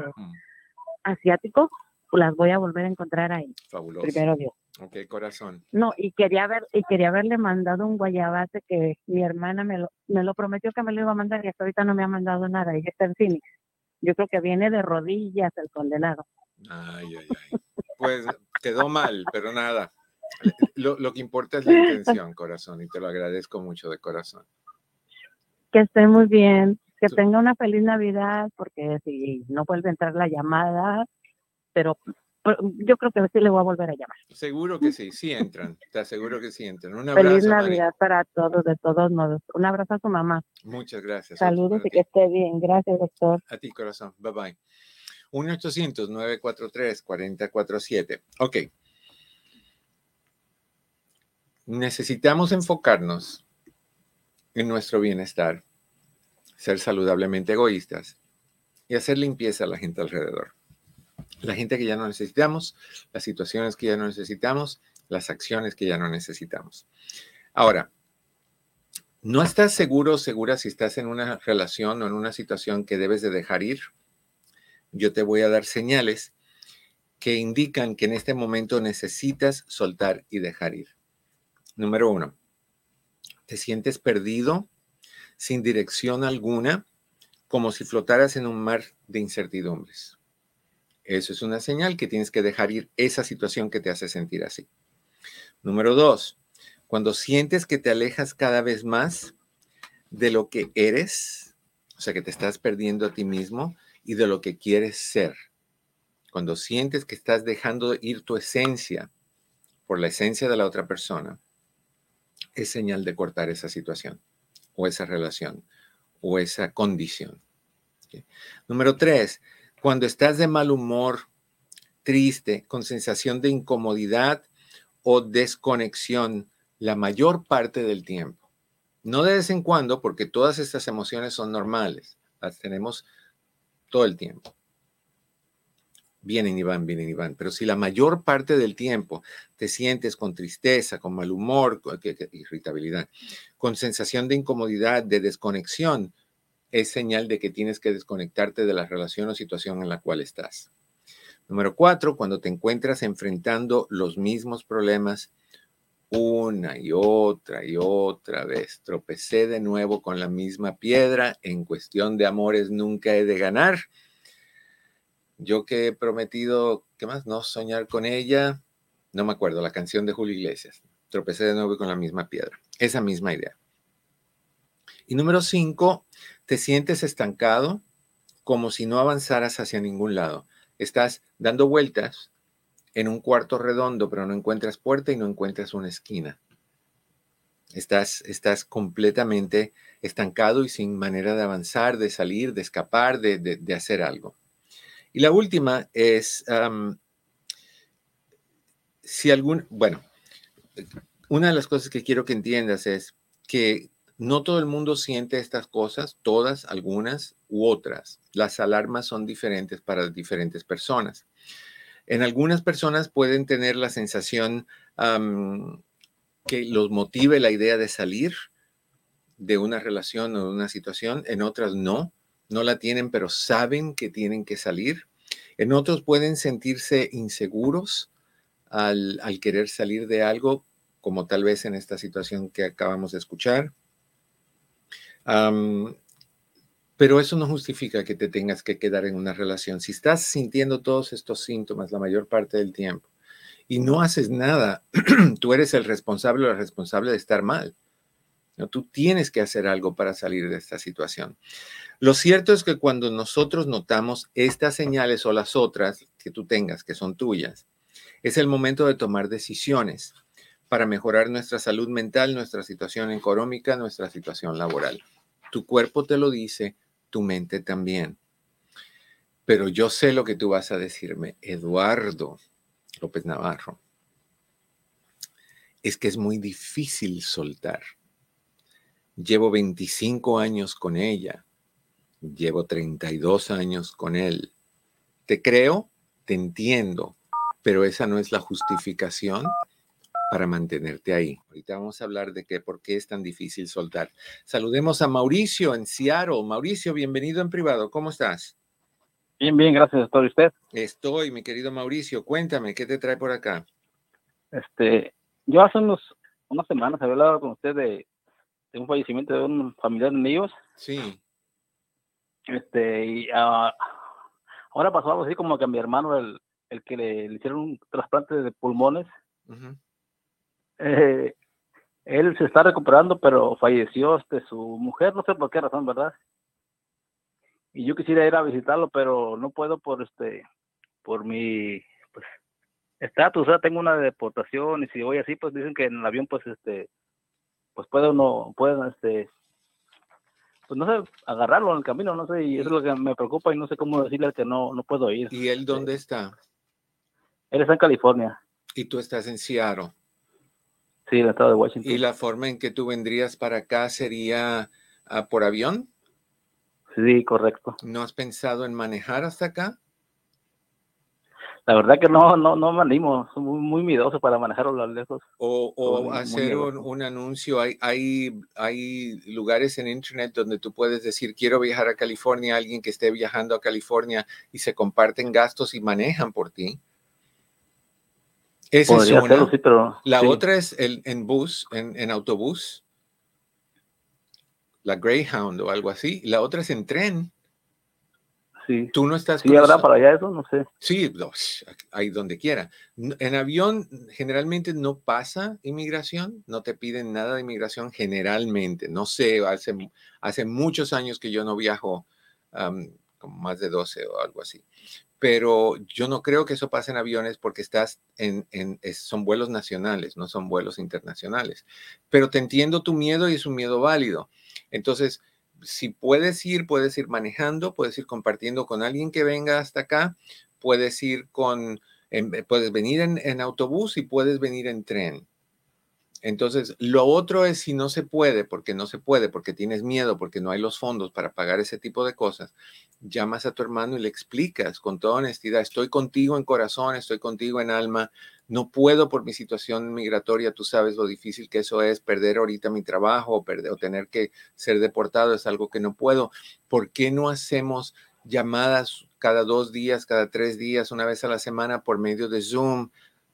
asiático, las voy a volver a encontrar ahí. Fabuloso. Primero Dios. Ok, corazón. No, y quería ver, y quería haberle mandado un guayabate que mi hermana me lo, me lo prometió que me lo iba a mandar y hasta ahorita no me ha mandado nada. Ella está en Phoenix. Yo creo que viene de rodillas el condenado. Ay, ay, ay. Pues quedó mal, pero nada. Lo, lo que importa es la <laughs> intención, corazón, y te lo agradezco mucho de corazón. Que esté muy bien, que tenga una feliz Navidad, porque si no vuelve a entrar la llamada, pero yo creo que sí le voy a volver a llamar. Seguro que sí, sí entran, te aseguro que sí entran. Un abrazo. Feliz Navidad para todos, de todos modos. Un abrazo a su mamá. Muchas gracias. Saludos y que esté bien. Gracias, doctor. A ti, corazón. Bye bye. 1-800-943-4047. Ok. Necesitamos enfocarnos en nuestro bienestar, ser saludablemente egoístas y hacer limpieza a la gente alrededor la gente que ya no necesitamos, las situaciones que ya no necesitamos, las acciones que ya no necesitamos. Ahora, ¿no estás seguro o segura si estás en una relación o en una situación que debes de dejar ir? Yo te voy a dar señales que indican que en este momento necesitas soltar y dejar ir. Número uno, te sientes perdido, sin dirección alguna, como si flotaras en un mar de incertidumbres. Eso es una señal que tienes que dejar ir esa situación que te hace sentir así. Número dos, cuando sientes que te alejas cada vez más de lo que eres, o sea, que te estás perdiendo a ti mismo y de lo que quieres ser. Cuando sientes que estás dejando ir tu esencia por la esencia de la otra persona, es señal de cortar esa situación o esa relación o esa condición. Número tres, cuando estás de mal humor, triste, con sensación de incomodidad o desconexión la mayor parte del tiempo. No de vez en cuando, porque todas estas emociones son normales, las tenemos todo el tiempo. Vienen y van, vienen y van. Pero si la mayor parte del tiempo te sientes con tristeza, con mal humor, con irritabilidad, con sensación de incomodidad, de desconexión, es señal de que tienes que desconectarte de la relación o situación en la cual estás. Número cuatro, cuando te encuentras enfrentando los mismos problemas una y otra y otra vez. Tropecé de nuevo con la misma piedra. En cuestión de amores nunca he de ganar. Yo que he prometido, ¿qué más? No soñar con ella. No me acuerdo, la canción de Julio Iglesias. Tropecé de nuevo con la misma piedra. Esa misma idea. Y número cinco, te sientes estancado como si no avanzaras hacia ningún lado. Estás dando vueltas en un cuarto redondo, pero no encuentras puerta y no encuentras una esquina. Estás, estás completamente estancado y sin manera de avanzar, de salir, de escapar, de, hacer algo. Y la última es, si algún, bueno, una de las cosas que quiero que entiendas es que no todo el mundo siente estas cosas, todas, algunas u otras. Las alarmas son diferentes para diferentes personas. En algunas personas pueden tener la sensación que los motive la idea de salir de una relación o de una situación, en otras no, no la tienen, pero saben que tienen que salir. En otros pueden sentirse inseguros al, al querer salir de algo, como tal vez en esta situación que acabamos de escuchar pero eso no justifica que te tengas que quedar en una relación. Si estás sintiendo todos estos síntomas la mayor parte del tiempo y no haces nada, <clears throat> tú eres el responsable o la responsable de estar mal. Tú tienes que hacer algo para salir de esta situación. Lo cierto es que cuando nosotros notamos estas señales o las otras que tú tengas, que son tuyas, es el momento de tomar decisiones para mejorar nuestra salud mental, nuestra situación económica, nuestra situación laboral. Tu cuerpo te lo dice, tu mente también. Pero yo sé lo que tú vas a decirme, Eduardo López Navarro. Es que es muy difícil soltar. Llevo 25 años con ella. Llevo 32 años con él. Te creo, te entiendo, pero esa no es la justificación para mantenerte ahí. Ahorita vamos a hablar de que por qué es tan difícil soltar. Saludemos a Mauricio en Seattle. Mauricio, bienvenido en privado. ¿Cómo estás? Bien, bien, gracias. ¿Estoy usted? Estoy, mi querido Mauricio. Cuéntame, ¿qué te trae por acá? Este, yo hace unos, unas semanas había hablado con usted de, un fallecimiento de un familiar de míos. Sí. Este, y uh, ahora pasó algo así como que a mi hermano, el, el que le, hicieron un trasplante de pulmones, eh, él se está recuperando, pero falleció este, su mujer, no sé por qué razón, ¿verdad? Y yo quisiera ir a visitarlo, pero no puedo por este, por mi pues, estatus, o sea, tengo una deportación y si voy así, pues dicen que en el avión, pues este, pues puede uno, pueden este, pues no sé, agarrarlo en el camino, no sé, y eso es lo que me preocupa y no sé cómo decirle que no, no puedo ir. ¿Y él dónde está? Él está en California. ¿Y tú estás en Seattle? Sí, en el estado de Washington. ¿Y la forma en que tú vendrías para acá sería ah, por avión? Sí, correcto. ¿No has pensado en manejar hasta acá? La verdad que no, no, no me animo, soy muy, muy miedoso para manejar los lejos. O, hacer un, anuncio, hay, hay, hay lugares en internet donde tú puedes decir, quiero viajar a California, alguien que esté viajando a California y se comparten gastos y manejan por ti. Esa es una. la otra es el, en bus, en, en autobús, la Greyhound o algo así. La otra es en tren. Tú no estás... Sí, habrá para allá eso, no sé. Sí, ahí donde quiera. En avión generalmente no pasa inmigración, no te piden nada de inmigración generalmente. No sé, hace, hace muchos años que yo no viajo, como más de 12 o algo así. Pero yo no creo que eso pase en aviones porque estás en, en son vuelos nacionales, no son vuelos internacionales. Pero te entiendo tu miedo y es un miedo válido. Entonces, si puedes ir, puedes ir manejando, puedes ir compartiendo con alguien que venga hasta acá, puedes ir con, puedes venir en, autobús y puedes venir en tren. Entonces, lo otro es si no se puede, porque no se puede, porque tienes miedo, porque no hay los fondos para pagar ese tipo de cosas, llamas a tu hermano y le explicas con toda honestidad, estoy contigo en corazón, estoy contigo en alma, no puedo por mi situación migratoria, tú sabes lo difícil que eso es, perder ahorita mi trabajo o, perder, o tener que ser deportado es algo que no puedo. ¿Por qué no hacemos llamadas cada dos días, cada tres días, una vez a la semana por medio de Zoom?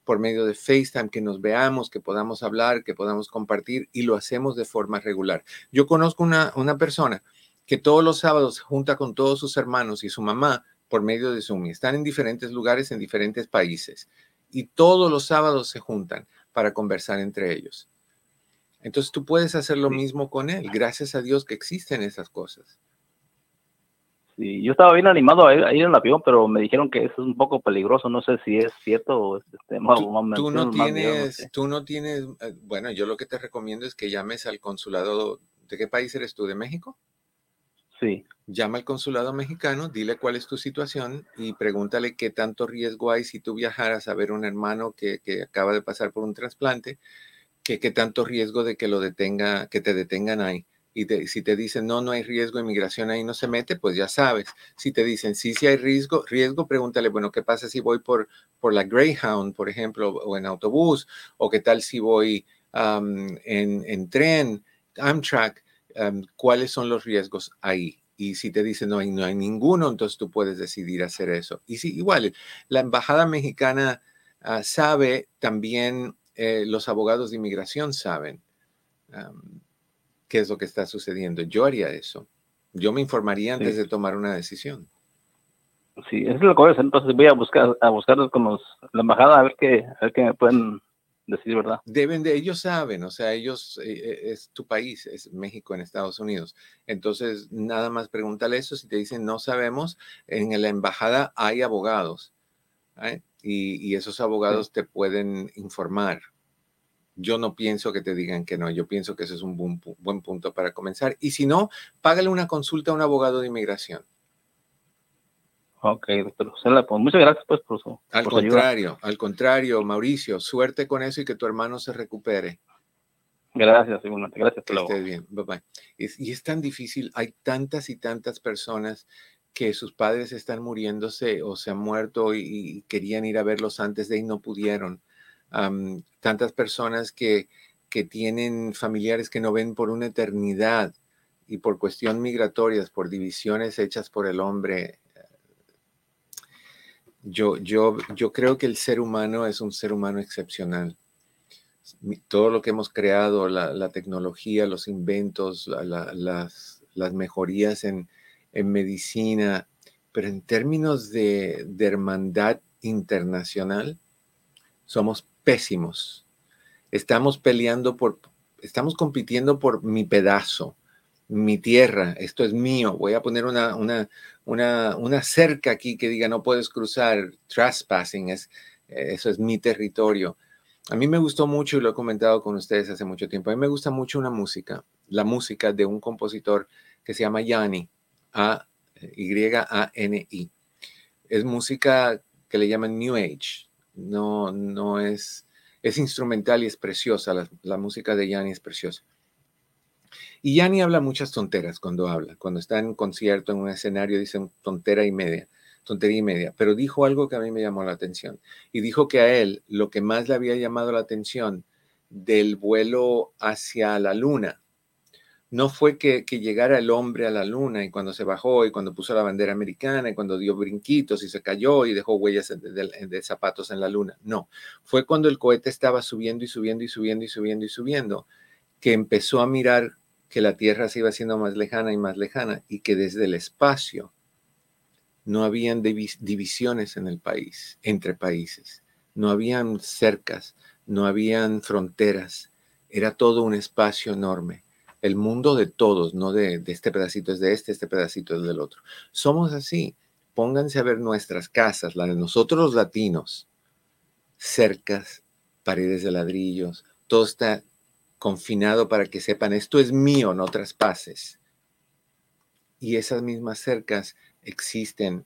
Por medio de FaceTime, que nos veamos, que podamos hablar, que podamos compartir y lo hacemos de forma regular. Yo conozco una, una persona que todos los sábados se junta con todos sus hermanos y su mamá por medio de Zoom y están en diferentes lugares, en diferentes países y todos los sábados se juntan para conversar entre ellos. Entonces tú puedes hacer lo mismo con él. Gracias a Dios que existen esas cosas. Sí, yo estaba bien animado a ir, en el avión, pero me dijeron que eso es un poco peligroso. No sé si es cierto o este, tú, no tienes, tú no tienes, eh, bueno, yo lo que te recomiendo es que llames al consulado. ¿De qué país eres tú? ¿De México? Sí. Llama al consulado mexicano, dile cuál es tu situación y pregúntale qué tanto riesgo hay si tú viajaras a ver un hermano que, que acaba de pasar por un trasplante, que qué tanto riesgo de que lo detenga, que te detengan ahí y si te dicen no, no hay riesgo, inmigración ahí no se mete, pues ya sabes. Si te dicen sí, sí hay riesgo, riesgo, pregúntale, bueno, ¿qué pasa si voy por, por la Greyhound, por ejemplo, o en autobús? ¿O qué tal si voy en, en, tren, Amtrak? ¿Cuáles son los riesgos ahí? Y si te dicen no hay, no hay ninguno, entonces tú puedes decidir hacer eso. Y sí, igual, la embajada mexicana ah, sabe, también eh, los abogados de inmigración saben qué es lo que está sucediendo. Yo haría eso. Yo me informaría antes de tomar una decisión. Sí, eso es lo que hacer. Entonces voy a buscar, a buscar con la embajada a ver qué, a ver qué me pueden decir, ¿verdad? Deben de, ellos saben, o sea, ellos, eh, eh, es tu país, es México en Estados Unidos. Entonces, nada más pregúntale eso. Si te dicen no sabemos, en la embajada hay abogados. ¿eh? Y, esos abogados te pueden informar yo no pienso que te digan que no, yo pienso que ese es un buen, punto para comenzar. Y si no, págale una consulta a un abogado de inmigración. Ok, doctor. Muchas gracias pues, por su Al contrario, al contrario, Mauricio, suerte con eso y que tu hermano se recupere. Gracias, igualmente. Gracias. Que estés bien. Bye bye. y es tan difícil, hay tantas y tantas personas que sus padres están muriéndose o se han muerto y querían ir a verlos antes de y no pudieron tantas personas que, que tienen familiares que no ven por una eternidad y por cuestión migratorias, por divisiones hechas por el hombre, Yo, yo, yo creo que el ser humano es un ser humano excepcional. Todo lo que hemos creado, la, tecnología, los inventos, las, las, mejorías en, en, medicina, pero en términos de, de hermandad internacional, somos pésimos. Estamos peleando por, estamos compitiendo por mi pedazo, mi tierra, esto es mío, voy a poner una, una, una, una cerca aquí que diga no puedes cruzar, trespassing, es, eso es mi territorio. A mí me gustó mucho y lo he comentado con ustedes hace mucho tiempo. A mí me gusta mucho una música, la música de un compositor que se llama Yanni, A Y A N I. Es música que le llaman New Age. No, no es, es instrumental y es preciosa. La, la música de Yanni es preciosa. Y Yanni habla muchas tonteras cuando habla. Cuando está en concierto, en un escenario, dice tontera y media, tontería y media. Pero dijo algo que a mí me llamó la atención. Y dijo que a él lo que más le había llamado la atención del vuelo hacia la luna no fue que, llegara el hombre a la luna y cuando se bajó y cuando puso la bandera americana y cuando dio brinquitos y se cayó y dejó huellas de, zapatos en la luna. No, fue cuando el cohete estaba subiendo y subiendo y subiendo y subiendo y subiendo que empezó a mirar que la Tierra se iba haciendo más lejana y más lejana y que desde el espacio no habían divisiones en el país, entre países, no habían cercas, no habían fronteras, era todo un espacio enorme. El mundo de todos, no de, este pedacito es de este, este pedacito es del otro. Somos así. Pónganse a ver nuestras casas, la de nosotros los latinos, cercas, paredes de ladrillos, todo está confinado para que sepan, esto es mío, no traspases. Y esas mismas cercas existen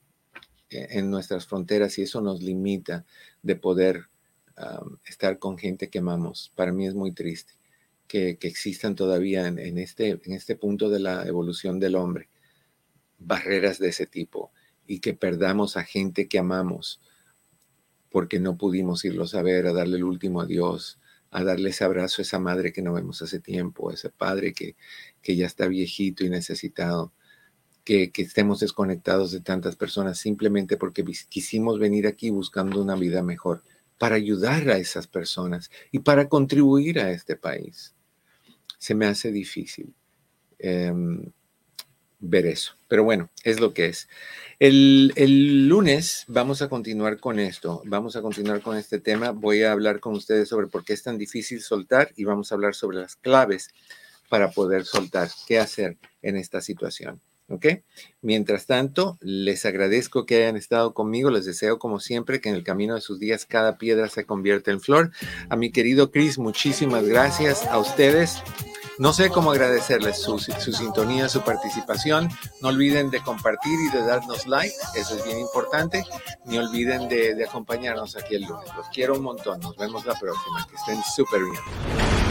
e-, en nuestras fronteras y eso nos limita de poder estar con gente que amamos. Para mí es muy triste que, existan todavía en, este, en este punto de la evolución del hombre barreras de ese tipo y que perdamos a gente que amamos porque no pudimos irlos a ver, a darle el último adiós, a darle ese abrazo a esa madre que no vemos hace tiempo, a ese padre que, que ya está viejito y necesitado, que, que, estemos desconectados de tantas personas simplemente porque quisimos venir aquí buscando una vida mejor, para ayudar a esas personas y para contribuir a este país. Se me hace difícil. Em, ver eso. Pero bueno, es lo que es. El, el, lunes vamos a continuar con esto, vamos a continuar con este tema. Voy a hablar con ustedes sobre por qué es tan difícil soltar y vamos a hablar sobre las claves para poder soltar, qué hacer en esta situación. ¿Ok? Mientras tanto, les agradezco que hayan estado conmigo. Les deseo, como siempre, que en el camino de sus días cada piedra se convierta en flor. A mi querido Chris, muchísimas gracias. A ustedes, no sé cómo agradecerles su, sintonía, su participación. No olviden de compartir y de darnos like, eso es bien importante. Ni olviden de, de acompañarnos aquí el lunes. Los quiero un montón. Nos vemos la próxima. Que estén súper bien.